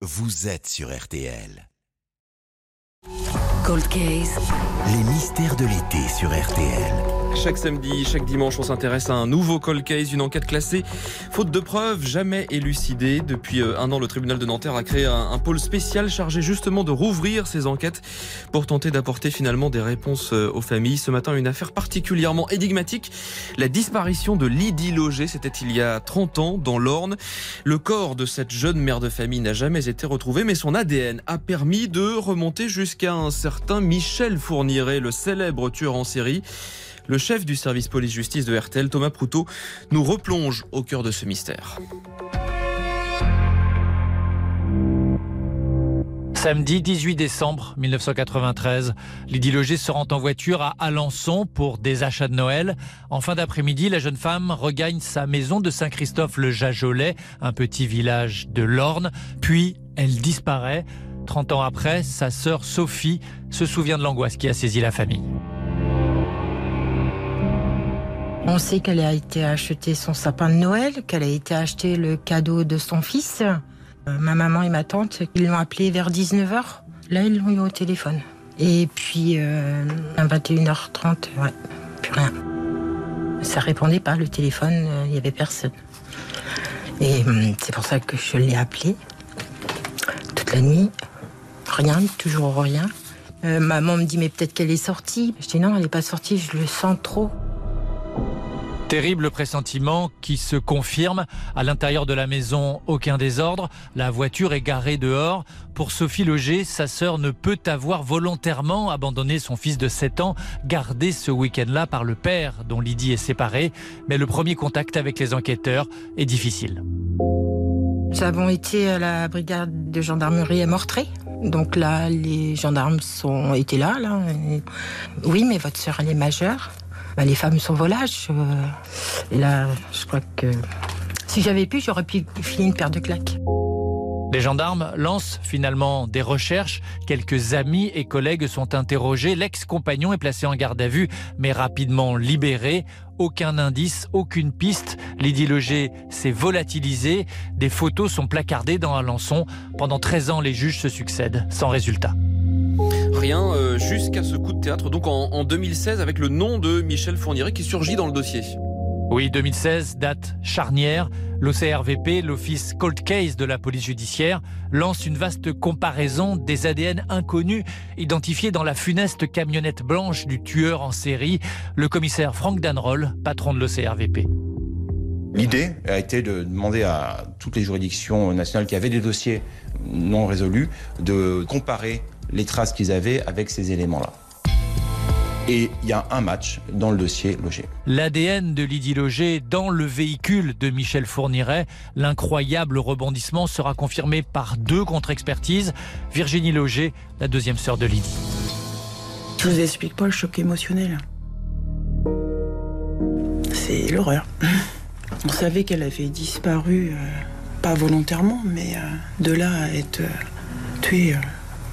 vous êtes sur RTL. Cold Case. Les mystères de l'été sur RTL. Chaque samedi, chaque dimanche, on s'intéresse à un nouveau cold case, une enquête classée. Faute de preuves, jamais élucidée. Depuis euh, un an, le tribunal de Nanterre a créé un, un pôle spécial chargé justement de rouvrir ces enquêtes pour tenter d'apporter finalement des réponses euh, aux familles. Ce matin, une affaire particulièrement énigmatique. La disparition de Lydie Loger, c'était il y a 30 ans dans l'Orne. Le corps de cette jeune mère de famille n'a jamais été retrouvé, mais son ADN a permis de remonter jusqu'à un certain Michel Fourniret, le célèbre tueur en série. Le chef du service police-justice de RTL, Thomas Proutot, nous replonge au cœur de ce mystère. Samedi 18 décembre 1993, Lydie Loger se rend en voiture à Alençon pour des achats de Noël. En fin d'après-midi, la jeune femme regagne sa maison de Saint-Christophe-le-Jajolet, un petit village de l'Orne, puis elle disparaît. 30 ans après, sa sœur Sophie se souvient de l'angoisse qui a saisi la famille. On sait qu'elle a été acheter son sapin de Noël, qu'elle a été acheter le cadeau de son fils. Euh, ma maman et ma tante, ils l'ont appelé vers 19h. Là, ils l'ont eu au téléphone. Et puis, euh, à 21h30, ouais, plus rien. Ça répondait pas, le téléphone, euh, il y avait personne. Et hum, c'est pour ça que je l'ai appelé toute la nuit. Rien, toujours rien. Euh, maman me dit, mais peut-être qu'elle est sortie. Je dis, non, elle n'est pas sortie, je le sens trop. Terrible pressentiment qui se confirme. À l'intérieur de la maison, aucun désordre. La voiture est garée dehors. Pour Sophie Loger, sa sœur ne peut avoir volontairement abandonné son fils de 7 ans, gardé ce week-end-là par le père dont Lydie est séparée. Mais le premier contact avec les enquêteurs est difficile. Nous avons été à la brigade de gendarmerie à Mortré. Donc là, les gendarmes sont été là. Oui, mais votre sœur, elle est majeure. Bah, les femmes sont volages. euh, là, je crois que si j'avais pu, j'aurais pu filer une paire de claques. Les gendarmes lancent finalement des recherches. Quelques amis et collègues sont interrogés. L'ex-compagnon est placé en garde à vue, mais rapidement libéré. Aucun indice, aucune piste. Lydie s'est volatilisée. Des photos sont placardées dans Alençon. Pendant 13 ans, les juges se succèdent, sans résultat. Rien euh, jusqu'à ce coup de théâtre, donc en, en 2016, avec le nom de Michel Fourniret qui surgit dans le dossier. Oui, 2016, date charnière. L'OCRVP, l'Office Cold Case de la police judiciaire, lance une vaste comparaison des ADN inconnus identifiés dans la funeste camionnette blanche du tueur en série, le commissaire Franck Danroll, patron de l'OCRVP. L'idée a été de demander à toutes les juridictions nationales qui avaient des dossiers non résolus de comparer les traces qu'ils avaient avec ces éléments-là. Et il y a un match dans le dossier Loger. L'ADN de Lydie Loger dans le véhicule de Michel Fourniret. L'incroyable rebondissement sera confirmé par deux contre-expertises. Virginie Loger, la deuxième sœur de Lydie. Je vous explique pas le choc émotionnel. C'est l'horreur. On savait qu'elle avait disparu, euh, pas volontairement, mais euh, de là à être euh, tuée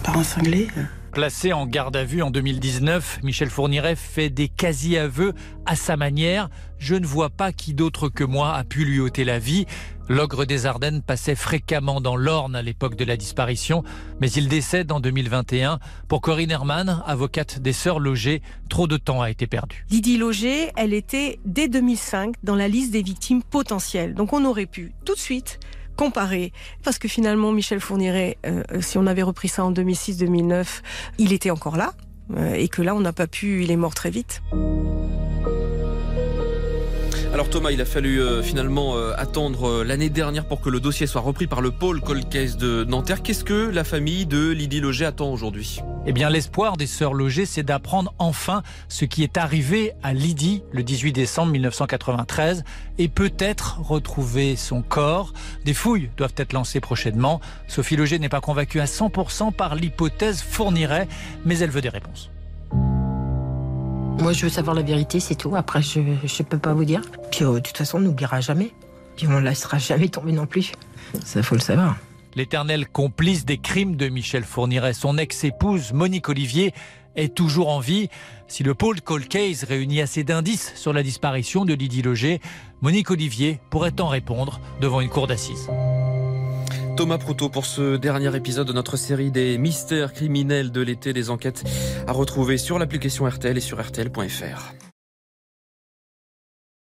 par un cinglé. euh, Placé en garde à vue en 2019, Michel Fourniret fait des quasi-aveux à sa manière. Je ne vois pas qui d'autre que moi a pu lui ôter la vie. L'ogre des Ardennes passait fréquemment dans l'Orne à l'époque de la disparition, mais il décède en 2021. Pour Corinne Herman, avocate des sœurs Loger, trop de temps a été perdu. Lydie Loger, elle était dès 2005 dans la liste des victimes potentielles. Donc on aurait pu tout de suite comparer, parce que finalement Michel Fourniret, euh, si on avait repris ça en 2006-2009, il était encore là, euh, et que là on n'a pas pu, il est mort très vite. Alors Thomas, il a fallu euh, finalement euh, attendre euh, l'année dernière pour que le dossier soit repris par le pôle Cold Case de Nanterre. Qu'est-ce que la famille de Lydie Loger attend aujourd'hui? Eh bien, l'espoir des sœurs Loger, c'est d'apprendre enfin ce qui est arrivé à Lydie le 18 décembre 1993 et peut-être retrouver son corps. Des fouilles doivent être lancées prochainement. Sophie Loger n'est pas convaincue à 100% par l'hypothèse fournirait, mais elle veut des réponses. Moi, je veux savoir la vérité, c'est tout. Après, je ne peux pas vous dire. Puis, euh, de toute façon, on n'oubliera jamais. Puis, on ne laissera jamais tomber non plus. Ça, faut le savoir. L'éternel complice des crimes de Michel Fourniret, son ex-épouse Monique Olivier, est toujours en vie. Si le pôle Cold Case réunit assez d'indices sur la disparition de Lydie Loger, Monique Olivier pourrait en répondre devant une cour d'assises. Thomas Proutot pour ce dernier épisode de notre série des mystères criminels de l'été, des enquêtes à retrouver sur l'application RTL et sur RTL.fr.